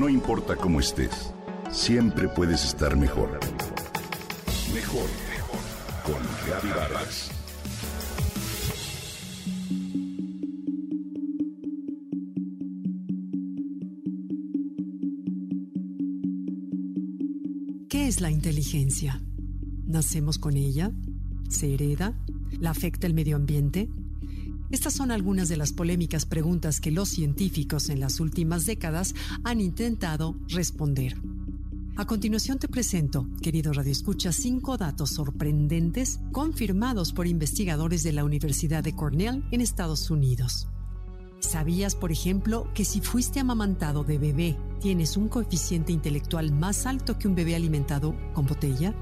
No importa cómo estés, siempre puedes estar mejor. Mejor, mejor. Con Vargas. ¿Qué es la inteligencia? ¿Nacemos con ella? ¿Se hereda? ¿La afecta el medio ambiente? Estas son algunas de las polémicas preguntas que los científicos en las últimas décadas han intentado responder. A continuación te presento, querido Radio Escucha, cinco datos sorprendentes confirmados por investigadores de la Universidad de Cornell en Estados Unidos. ¿Sabías, por ejemplo, que si fuiste amamantado de bebé, tienes un coeficiente intelectual más alto que un bebé alimentado con botella?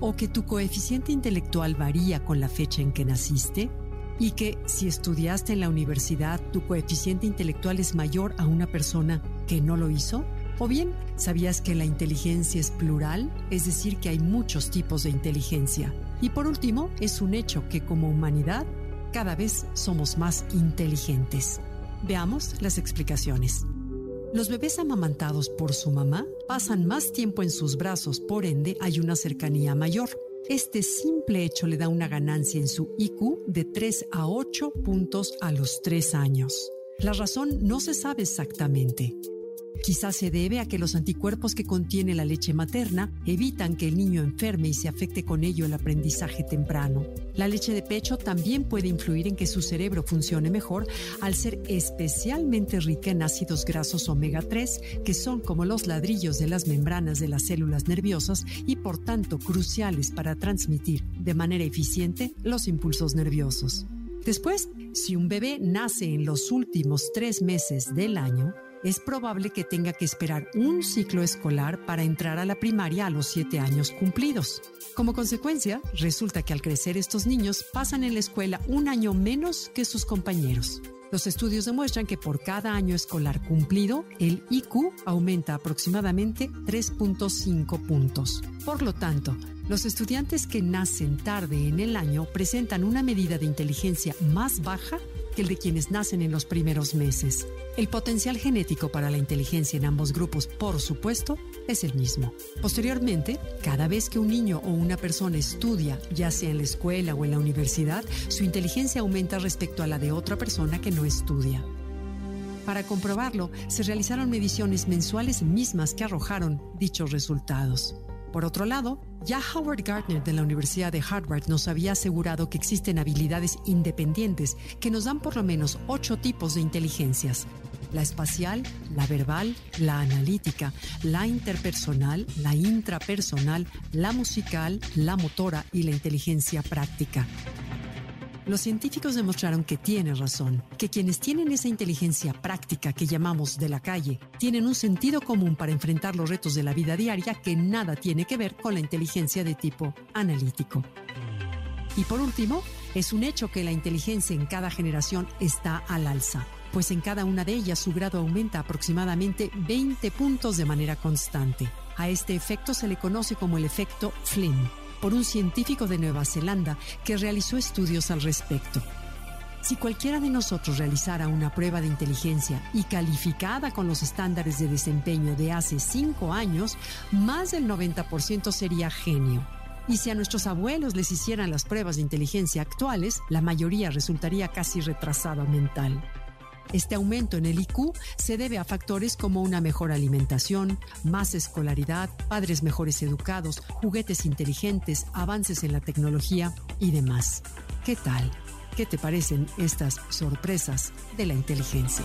¿O que tu coeficiente intelectual varía con la fecha en que naciste? Y que si estudiaste en la universidad tu coeficiente intelectual es mayor a una persona que no lo hizo? ¿O bien sabías que la inteligencia es plural? Es decir, que hay muchos tipos de inteligencia. Y por último, es un hecho que como humanidad cada vez somos más inteligentes. Veamos las explicaciones. Los bebés amamantados por su mamá pasan más tiempo en sus brazos, por ende hay una cercanía mayor. Este simple hecho le da una ganancia en su IQ de 3 a 8 puntos a los 3 años. La razón no se sabe exactamente. Quizás se debe a que los anticuerpos que contiene la leche materna evitan que el niño enferme y se afecte con ello el aprendizaje temprano. La leche de pecho también puede influir en que su cerebro funcione mejor al ser especialmente rica en ácidos grasos omega 3, que son como los ladrillos de las membranas de las células nerviosas y por tanto cruciales para transmitir de manera eficiente los impulsos nerviosos. Después, si un bebé nace en los últimos tres meses del año, es probable que tenga que esperar un ciclo escolar para entrar a la primaria a los siete años cumplidos. Como consecuencia, resulta que al crecer estos niños pasan en la escuela un año menos que sus compañeros. Los estudios demuestran que por cada año escolar cumplido, el IQ aumenta aproximadamente 3.5 puntos. Por lo tanto, los estudiantes que nacen tarde en el año presentan una medida de inteligencia más baja el de quienes nacen en los primeros meses. El potencial genético para la inteligencia en ambos grupos, por supuesto, es el mismo. Posteriormente, cada vez que un niño o una persona estudia, ya sea en la escuela o en la universidad, su inteligencia aumenta respecto a la de otra persona que no estudia. Para comprobarlo, se realizaron mediciones mensuales mismas que arrojaron dichos resultados. Por otro lado, ya Howard Gardner de la Universidad de Harvard nos había asegurado que existen habilidades independientes que nos dan por lo menos ocho tipos de inteligencias. La espacial, la verbal, la analítica, la interpersonal, la intrapersonal, la musical, la motora y la inteligencia práctica. Los científicos demostraron que tiene razón, que quienes tienen esa inteligencia práctica que llamamos de la calle, tienen un sentido común para enfrentar los retos de la vida diaria que nada tiene que ver con la inteligencia de tipo analítico. Y por último, es un hecho que la inteligencia en cada generación está al alza, pues en cada una de ellas su grado aumenta aproximadamente 20 puntos de manera constante. A este efecto se le conoce como el efecto Flynn por un científico de Nueva Zelanda que realizó estudios al respecto. Si cualquiera de nosotros realizara una prueba de inteligencia y calificada con los estándares de desempeño de hace cinco años, más del 90% sería genio. Y si a nuestros abuelos les hicieran las pruebas de inteligencia actuales, la mayoría resultaría casi retrasada mental. Este aumento en el IQ se debe a factores como una mejor alimentación, más escolaridad, padres mejores educados, juguetes inteligentes, avances en la tecnología y demás. ¿Qué tal? ¿Qué te parecen estas sorpresas de la inteligencia?